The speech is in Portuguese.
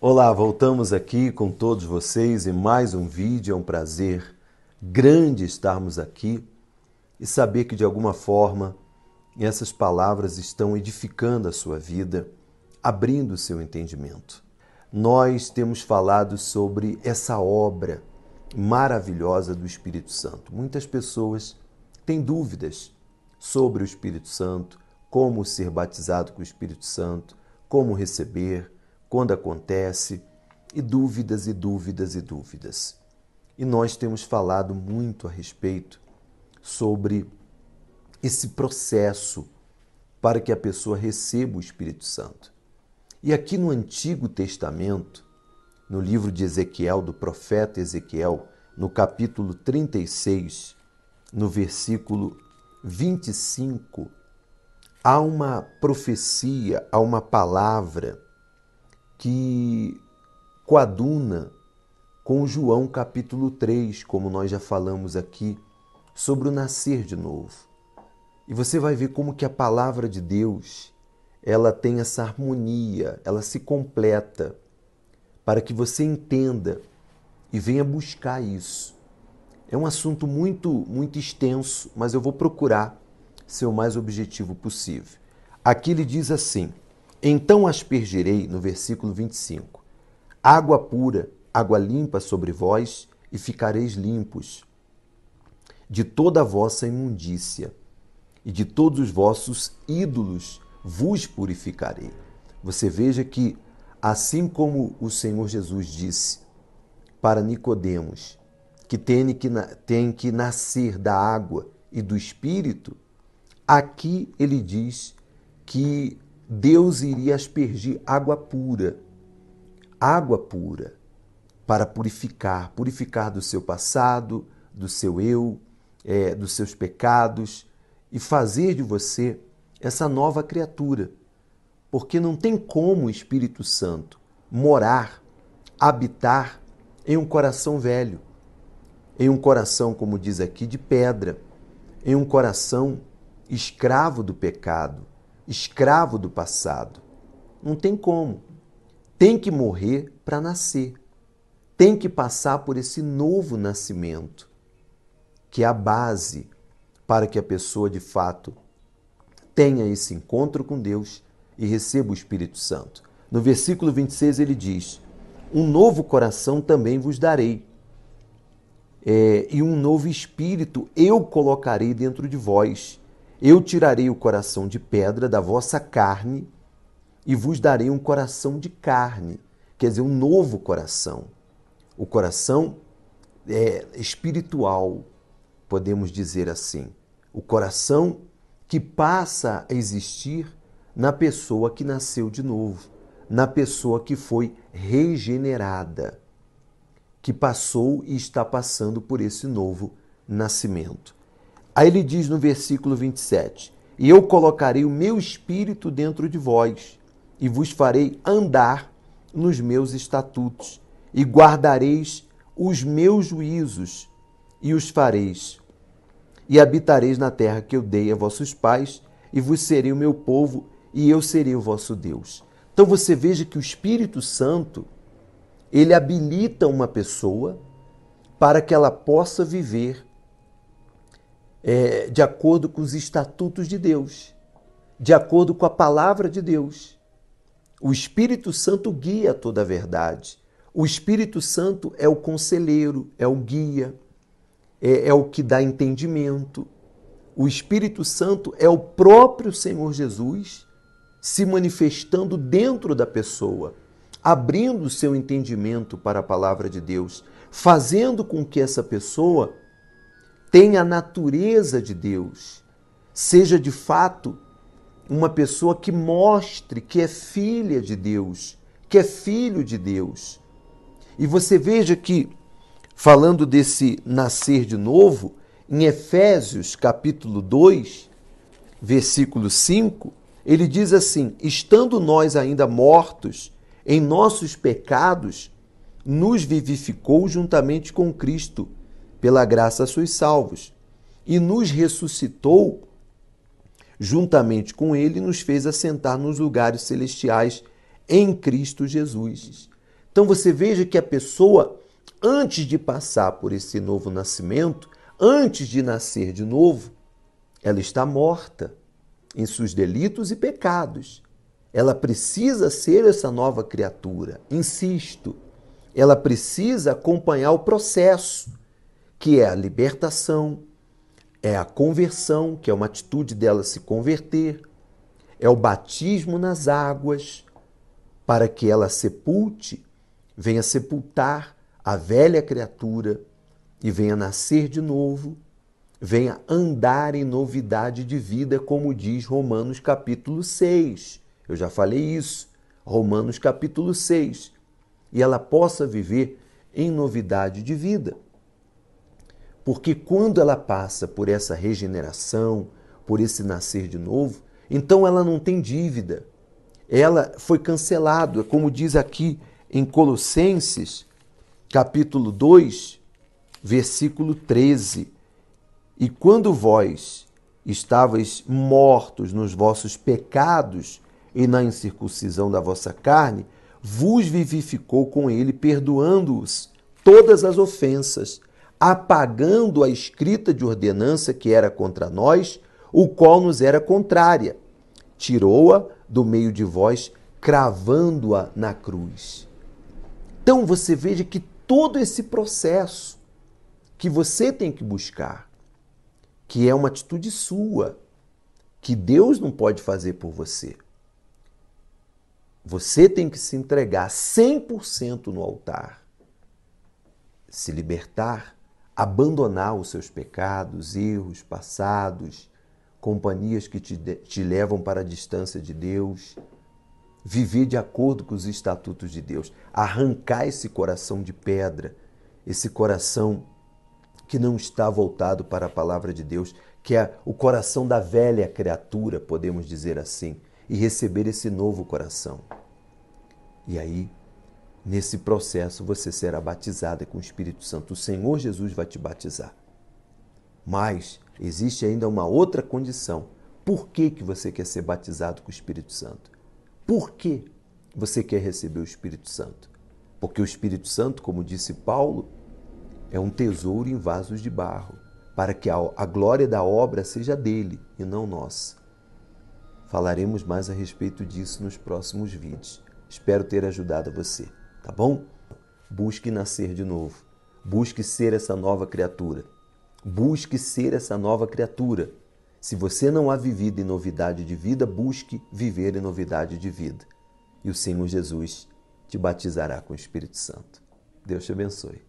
Olá, voltamos aqui com todos vocês em mais um vídeo. É um prazer grande estarmos aqui e saber que de alguma forma essas palavras estão edificando a sua vida, abrindo o seu entendimento. Nós temos falado sobre essa obra maravilhosa do Espírito Santo. Muitas pessoas têm dúvidas sobre o Espírito Santo, como ser batizado com o Espírito Santo, como receber quando acontece, e dúvidas e dúvidas e dúvidas. E nós temos falado muito a respeito sobre esse processo para que a pessoa receba o Espírito Santo. E aqui no Antigo Testamento, no livro de Ezequiel, do profeta Ezequiel, no capítulo 36, no versículo 25, há uma profecia, há uma palavra que coaduna com João capítulo 3, como nós já falamos aqui, sobre o nascer de novo. E você vai ver como que a palavra de Deus, ela tem essa harmonia, ela se completa para que você entenda e venha buscar isso. É um assunto muito muito extenso, mas eu vou procurar ser o mais objetivo possível. Aqui ele diz assim: então aspergirei, no versículo 25, água pura, água limpa sobre vós, e ficareis limpos de toda a vossa imundícia, e de todos os vossos ídolos vos purificarei. Você veja que, assim como o Senhor Jesus disse para Nicodemos, que tem que, tem que nascer da água e do Espírito, aqui ele diz que Deus iria aspergir água pura, água pura, para purificar, purificar do seu passado, do seu eu, é, dos seus pecados e fazer de você essa nova criatura. Porque não tem como o Espírito Santo morar, habitar em um coração velho, em um coração, como diz aqui, de pedra, em um coração escravo do pecado escravo do passado. Não tem como. Tem que morrer para nascer. Tem que passar por esse novo nascimento, que é a base para que a pessoa de fato tenha esse encontro com Deus e receba o Espírito Santo. No versículo 26 ele diz: Um novo coração também vos darei, é, e um novo espírito eu colocarei dentro de vós eu tirarei o coração de pedra da vossa carne e vos darei um coração de carne, quer dizer, um novo coração. O coração é espiritual, podemos dizer assim. O coração que passa a existir na pessoa que nasceu de novo, na pessoa que foi regenerada, que passou e está passando por esse novo nascimento. Aí ele diz no versículo 27: E eu colocarei o meu espírito dentro de vós, e vos farei andar nos meus estatutos, e guardareis os meus juízos, e os fareis. E habitareis na terra que eu dei a vossos pais, e vos serei o meu povo, e eu serei o vosso Deus. Então você veja que o Espírito Santo, ele habilita uma pessoa para que ela possa viver é, de acordo com os estatutos de Deus, de acordo com a palavra de Deus. O Espírito Santo guia toda a verdade. O Espírito Santo é o conselheiro, é o guia, é, é o que dá entendimento. O Espírito Santo é o próprio Senhor Jesus se manifestando dentro da pessoa, abrindo o seu entendimento para a palavra de Deus, fazendo com que essa pessoa tenha a natureza de Deus, seja de fato uma pessoa que mostre que é filha de Deus, que é filho de Deus. E você veja que, falando desse nascer de novo, em Efésios capítulo 2, versículo 5, ele diz assim: Estando nós ainda mortos em nossos pecados, nos vivificou juntamente com Cristo pela graça sois salvos, e nos ressuscitou juntamente com ele nos fez assentar nos lugares celestiais em Cristo Jesus. Então você veja que a pessoa, antes de passar por esse novo nascimento, antes de nascer de novo, ela está morta em seus delitos e pecados. Ela precisa ser essa nova criatura. Insisto, ela precisa acompanhar o processo, que é a libertação, é a conversão, que é uma atitude dela se converter, é o batismo nas águas, para que ela sepulte, venha sepultar a velha criatura e venha nascer de novo, venha andar em novidade de vida, como diz Romanos capítulo 6. Eu já falei isso, Romanos capítulo 6. E ela possa viver em novidade de vida. Porque quando ela passa por essa regeneração, por esse nascer de novo, então ela não tem dívida. Ela foi cancelada, como diz aqui em Colossenses, capítulo 2, versículo 13. E quando vós estavais mortos nos vossos pecados e na incircuncisão da vossa carne, vos vivificou com ele, perdoando-os todas as ofensas, apagando a escrita de ordenança que era contra nós, o qual nos era contrária. Tirou-a do meio de vós, cravando-a na cruz. Então você veja que todo esse processo que você tem que buscar, que é uma atitude sua, que Deus não pode fazer por você. Você tem que se entregar 100% no altar, se libertar, abandonar os seus pecados, erros passados, companhias que te, te levam para a distância de Deus, viver de acordo com os estatutos de Deus, arrancar esse coração de pedra, esse coração que não está voltado para a palavra de Deus, que é o coração da velha criatura, podemos dizer assim, e receber esse novo coração. E aí, nesse processo, você será batizada com o Espírito Santo. O Senhor Jesus vai te batizar. Mas existe ainda uma outra condição. Por que, que você quer ser batizado com o Espírito Santo? Por que você quer receber o Espírito Santo? Porque o Espírito Santo, como disse Paulo, é um tesouro em vasos de barro, para que a glória da obra seja dele e não nossa. Falaremos mais a respeito disso nos próximos vídeos. Espero ter ajudado você, tá bom? Busque nascer de novo. Busque ser essa nova criatura. Busque ser essa nova criatura. Se você não há vivido em novidade de vida, busque viver em novidade de vida. E o Senhor Jesus te batizará com o Espírito Santo. Deus te abençoe.